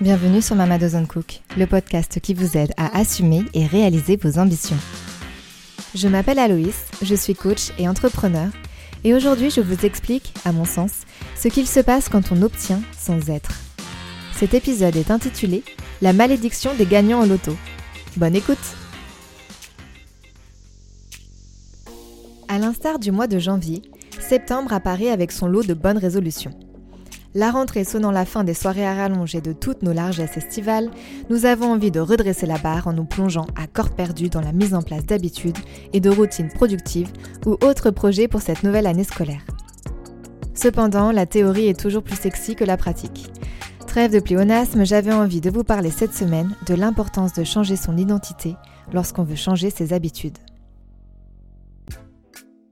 Bienvenue sur Mama Doesn't Cook, le podcast qui vous aide à assumer et réaliser vos ambitions. Je m'appelle Aloïs, je suis coach et entrepreneur, et aujourd'hui je vous explique, à mon sens, ce qu'il se passe quand on obtient sans être. Cet épisode est intitulé La malédiction des gagnants au loto. Bonne écoute À l'instar du mois de janvier, septembre apparaît avec son lot de bonnes résolutions. La rentrée sonnant la fin des soirées à rallonge et de toutes nos largesses estivales, nous avons envie de redresser la barre en nous plongeant à corps perdu dans la mise en place d'habitudes et de routines productives ou autres projets pour cette nouvelle année scolaire. Cependant, la théorie est toujours plus sexy que la pratique. Trêve de pléonasme, j'avais envie de vous parler cette semaine de l'importance de changer son identité lorsqu'on veut changer ses habitudes.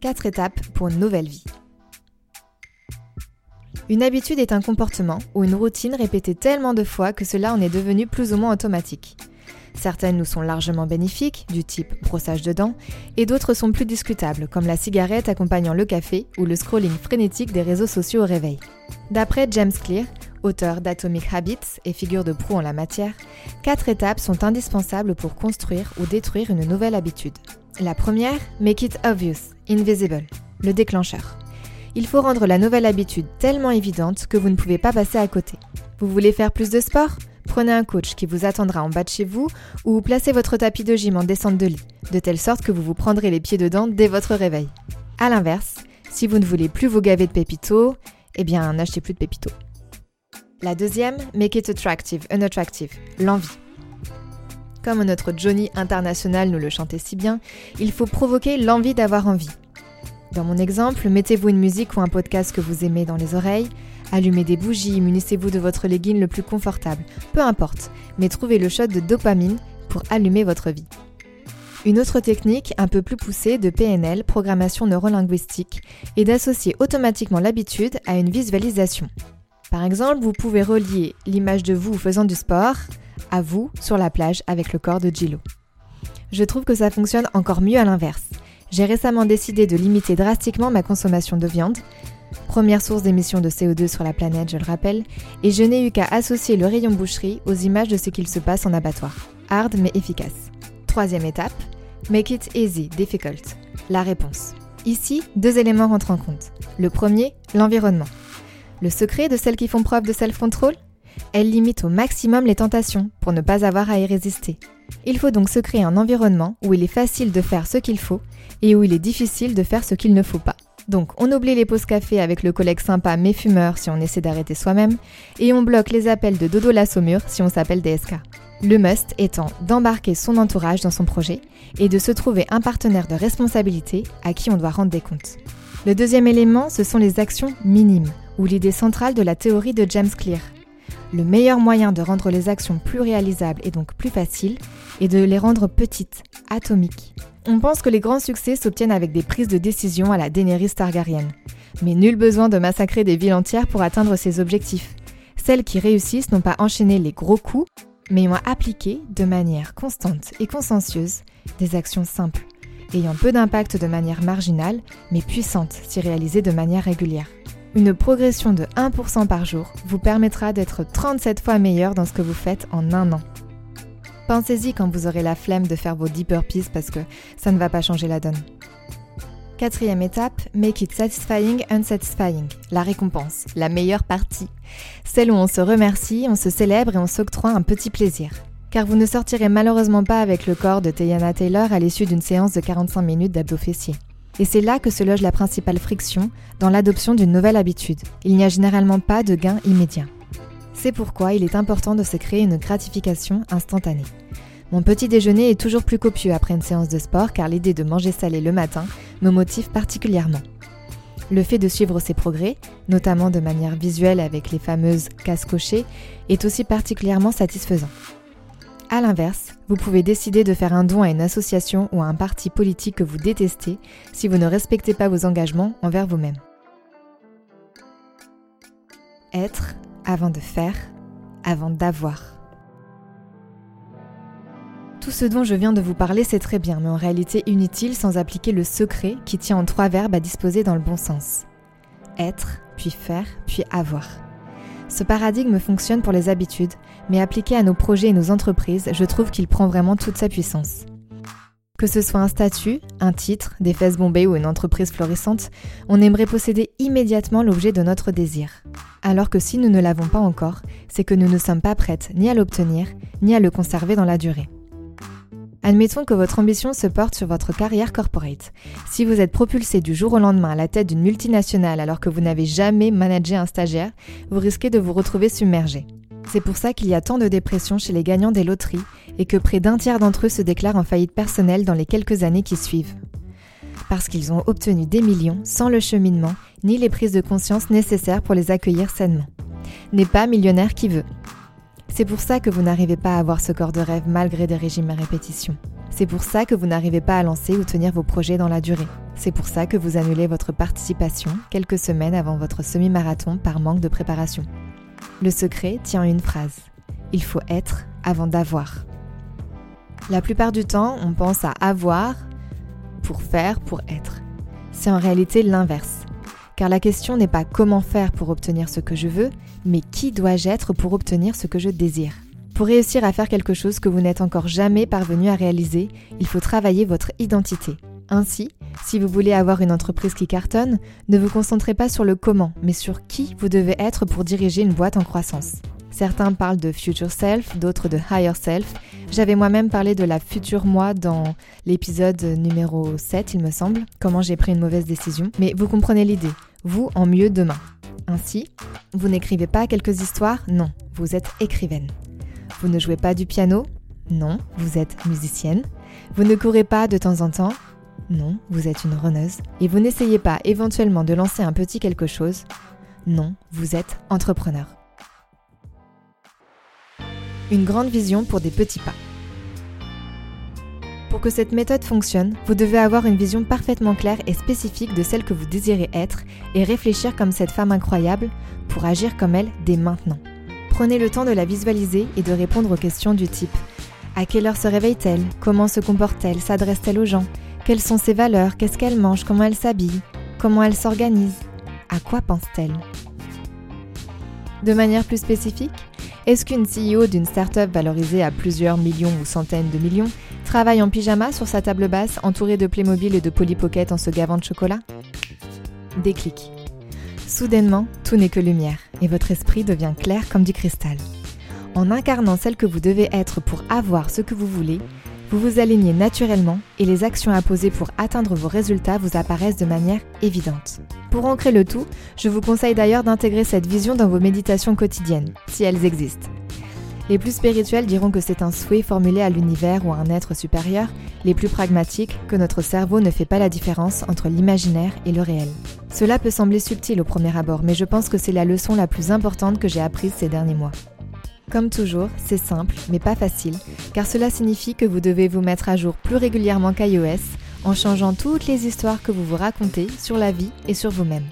4 étapes pour une nouvelle vie. Une habitude est un comportement ou une routine répétée tellement de fois que cela en est devenu plus ou moins automatique. Certaines nous sont largement bénéfiques, du type brossage de dents, et d'autres sont plus discutables, comme la cigarette accompagnant le café ou le scrolling frénétique des réseaux sociaux au réveil. D'après James Clear, auteur d'Atomic Habits et figure de proue en la matière, quatre étapes sont indispensables pour construire ou détruire une nouvelle habitude. La première, Make it obvious, invisible, le déclencheur. Il faut rendre la nouvelle habitude tellement évidente que vous ne pouvez pas passer à côté. Vous voulez faire plus de sport? Prenez un coach qui vous attendra en bas de chez vous ou placez votre tapis de gym en descente de lit, de telle sorte que vous vous prendrez les pieds dedans dès votre réveil. A l'inverse, si vous ne voulez plus vous gaver de pépito, eh bien n'achetez plus de pépito. La deuxième, make it attractive, unattractive, l'envie. Comme notre Johnny international nous le chantait si bien, il faut provoquer l'envie d'avoir envie. Dans mon exemple, mettez-vous une musique ou un podcast que vous aimez dans les oreilles, allumez des bougies, munissez-vous de votre legging le plus confortable, peu importe, mais trouvez le shot de dopamine pour allumer votre vie. Une autre technique un peu plus poussée de PNL, programmation neurolinguistique, est d'associer automatiquement l'habitude à une visualisation. Par exemple, vous pouvez relier l'image de vous faisant du sport à vous sur la plage avec le corps de Gillo. Je trouve que ça fonctionne encore mieux à l'inverse. J'ai récemment décidé de limiter drastiquement ma consommation de viande, première source d'émissions de CO2 sur la planète, je le rappelle, et je n'ai eu qu'à associer le rayon boucherie aux images de ce qu'il se passe en abattoir. Hard mais efficace. Troisième étape, make it easy, difficult. La réponse. Ici, deux éléments rentrent en compte. Le premier, l'environnement. Le secret de celles qui font preuve de self-control? Elles limitent au maximum les tentations pour ne pas avoir à y résister. Il faut donc se créer un environnement où il est facile de faire ce qu'il faut et où il est difficile de faire ce qu'il ne faut pas. Donc on oublie les pauses café avec le collègue sympa mais fumeur si on essaie d'arrêter soi-même, et on bloque les appels de Dodo la si on s'appelle DSK. Le must étant d'embarquer son entourage dans son projet et de se trouver un partenaire de responsabilité à qui on doit rendre des comptes. Le deuxième élément, ce sont les actions minimes, ou l'idée centrale de la théorie de James Clear. Le meilleur moyen de rendre les actions plus réalisables et donc plus faciles est de les rendre petites, atomiques. On pense que les grands succès s'obtiennent avec des prises de décision à la Daenerys Targaryen. Mais nul besoin de massacrer des villes entières pour atteindre ces objectifs. Celles qui réussissent n'ont pas enchaîné les gros coups, mais ont appliqué de manière constante et consciencieuse des actions simples, ayant peu d'impact de manière marginale, mais puissantes si réalisées de manière régulière. Une progression de 1% par jour vous permettra d'être 37 fois meilleur dans ce que vous faites en un an. Pensez-y quand vous aurez la flemme de faire vos deep pieces parce que ça ne va pas changer la donne. Quatrième étape, make it satisfying unsatisfying. La récompense, la meilleure partie. Celle où on se remercie, on se célèbre et on s'octroie un petit plaisir. Car vous ne sortirez malheureusement pas avec le corps de Tayana Taylor à l'issue d'une séance de 45 minutes d'abdos fessiers. Et c'est là que se loge la principale friction dans l'adoption d'une nouvelle habitude. Il n'y a généralement pas de gain immédiat. C'est pourquoi il est important de se créer une gratification instantanée. Mon petit déjeuner est toujours plus copieux après une séance de sport car l'idée de manger salé le matin me motive particulièrement. Le fait de suivre ses progrès, notamment de manière visuelle avec les fameuses cases cochées, est aussi particulièrement satisfaisant. A l'inverse, vous pouvez décider de faire un don à une association ou à un parti politique que vous détestez si vous ne respectez pas vos engagements envers vous-même. Être avant de faire, avant d'avoir. Tout ce dont je viens de vous parler, c'est très bien, mais en réalité inutile sans appliquer le secret qui tient en trois verbes à disposer dans le bon sens. Être, puis faire, puis avoir. Ce paradigme fonctionne pour les habitudes, mais appliqué à nos projets et nos entreprises, je trouve qu'il prend vraiment toute sa puissance. Que ce soit un statut, un titre, des fesses bombées ou une entreprise florissante, on aimerait posséder immédiatement l'objet de notre désir. Alors que si nous ne l'avons pas encore, c'est que nous ne sommes pas prêtes ni à l'obtenir, ni à le conserver dans la durée. Admettons que votre ambition se porte sur votre carrière corporate. Si vous êtes propulsé du jour au lendemain à la tête d'une multinationale alors que vous n'avez jamais managé un stagiaire, vous risquez de vous retrouver submergé. C'est pour ça qu'il y a tant de dépression chez les gagnants des loteries et que près d'un tiers d'entre eux se déclarent en faillite personnelle dans les quelques années qui suivent. Parce qu'ils ont obtenu des millions sans le cheminement ni les prises de conscience nécessaires pour les accueillir sainement. N'est pas millionnaire qui veut. C'est pour ça que vous n'arrivez pas à avoir ce corps de rêve malgré des régimes à répétition. C'est pour ça que vous n'arrivez pas à lancer ou tenir vos projets dans la durée. C'est pour ça que vous annulez votre participation quelques semaines avant votre semi-marathon par manque de préparation. Le secret tient une phrase. Il faut être avant d'avoir. La plupart du temps, on pense à avoir pour faire, pour être. C'est en réalité l'inverse. Car la question n'est pas comment faire pour obtenir ce que je veux, mais qui dois-je être pour obtenir ce que je désire? Pour réussir à faire quelque chose que vous n'êtes encore jamais parvenu à réaliser, il faut travailler votre identité. Ainsi, si vous voulez avoir une entreprise qui cartonne, ne vous concentrez pas sur le comment, mais sur qui vous devez être pour diriger une boîte en croissance. Certains parlent de future self, d'autres de higher self. J'avais moi-même parlé de la future moi dans l'épisode numéro 7, il me semble, comment j'ai pris une mauvaise décision. Mais vous comprenez l'idée, vous en mieux demain. Ainsi, vous n'écrivez pas quelques histoires, non, vous êtes écrivaine. Vous ne jouez pas du piano, non, vous êtes musicienne. Vous ne courez pas de temps en temps, non, vous êtes une runneuse. Et vous n'essayez pas éventuellement de lancer un petit quelque chose, non, vous êtes entrepreneur. Une grande vision pour des petits pas. Pour que cette méthode fonctionne, vous devez avoir une vision parfaitement claire et spécifique de celle que vous désirez être et réfléchir comme cette femme incroyable pour agir comme elle dès maintenant. Prenez le temps de la visualiser et de répondre aux questions du type À quelle heure se réveille-t-elle? Comment se comporte-t-elle? S'adresse-t-elle aux gens? Quelles sont ses valeurs? Qu'est-ce qu'elle mange? Comment elle s'habille? Comment elle s'organise? À quoi pense-t-elle? De manière plus spécifique, est-ce qu'une CEO d'une start-up valorisée à plusieurs millions ou centaines de millions travaille en pyjama sur sa table basse entourée de Playmobil et de Polly Pocket en se gavant de chocolat Déclic. Soudainement, tout n'est que lumière et votre esprit devient clair comme du cristal. En incarnant celle que vous devez être pour avoir ce que vous voulez, vous vous alignez naturellement et les actions à poser pour atteindre vos résultats vous apparaissent de manière évidente. Pour ancrer le tout, je vous conseille d'ailleurs d'intégrer cette vision dans vos méditations quotidiennes, si elles existent. Les plus spirituels diront que c'est un souhait formulé à l'univers ou à un être supérieur, les plus pragmatiques que notre cerveau ne fait pas la différence entre l'imaginaire et le réel. Cela peut sembler subtil au premier abord, mais je pense que c'est la leçon la plus importante que j'ai apprise ces derniers mois. Comme toujours, c'est simple, mais pas facile, car cela signifie que vous devez vous mettre à jour plus régulièrement qu'iOS en changeant toutes les histoires que vous vous racontez sur la vie et sur vous-même.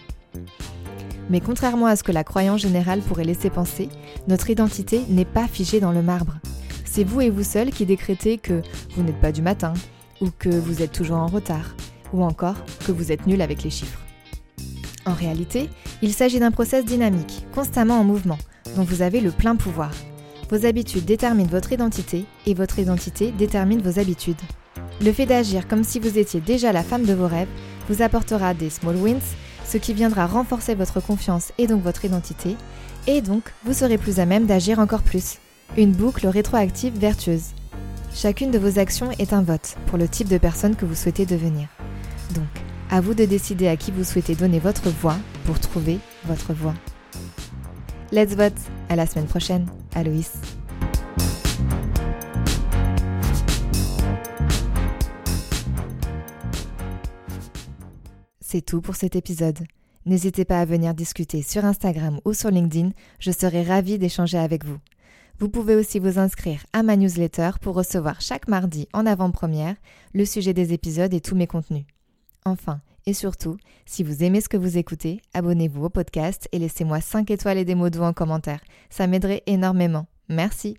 Mais contrairement à ce que la croyance générale pourrait laisser penser, notre identité n'est pas figée dans le marbre. C'est vous et vous seul qui décrétez que vous n'êtes pas du matin, ou que vous êtes toujours en retard, ou encore que vous êtes nul avec les chiffres. En réalité, il s'agit d'un process dynamique, constamment en mouvement, dont vous avez le plein pouvoir. Vos habitudes déterminent votre identité et votre identité détermine vos habitudes. Le fait d'agir comme si vous étiez déjà la femme de vos rêves vous apportera des small wins, ce qui viendra renforcer votre confiance et donc votre identité, et donc vous serez plus à même d'agir encore plus. Une boucle rétroactive vertueuse. Chacune de vos actions est un vote pour le type de personne que vous souhaitez devenir. Donc, à vous de décider à qui vous souhaitez donner votre voix pour trouver votre voix. Let's vote À la semaine prochaine, Aloïs. C'est tout pour cet épisode. N'hésitez pas à venir discuter sur Instagram ou sur LinkedIn, je serai ravie d'échanger avec vous. Vous pouvez aussi vous inscrire à ma newsletter pour recevoir chaque mardi en avant-première le sujet des épisodes et tous mes contenus. Enfin, et surtout, si vous aimez ce que vous écoutez, abonnez-vous au podcast et laissez-moi 5 étoiles et des mots doux en commentaire. Ça m'aiderait énormément. Merci.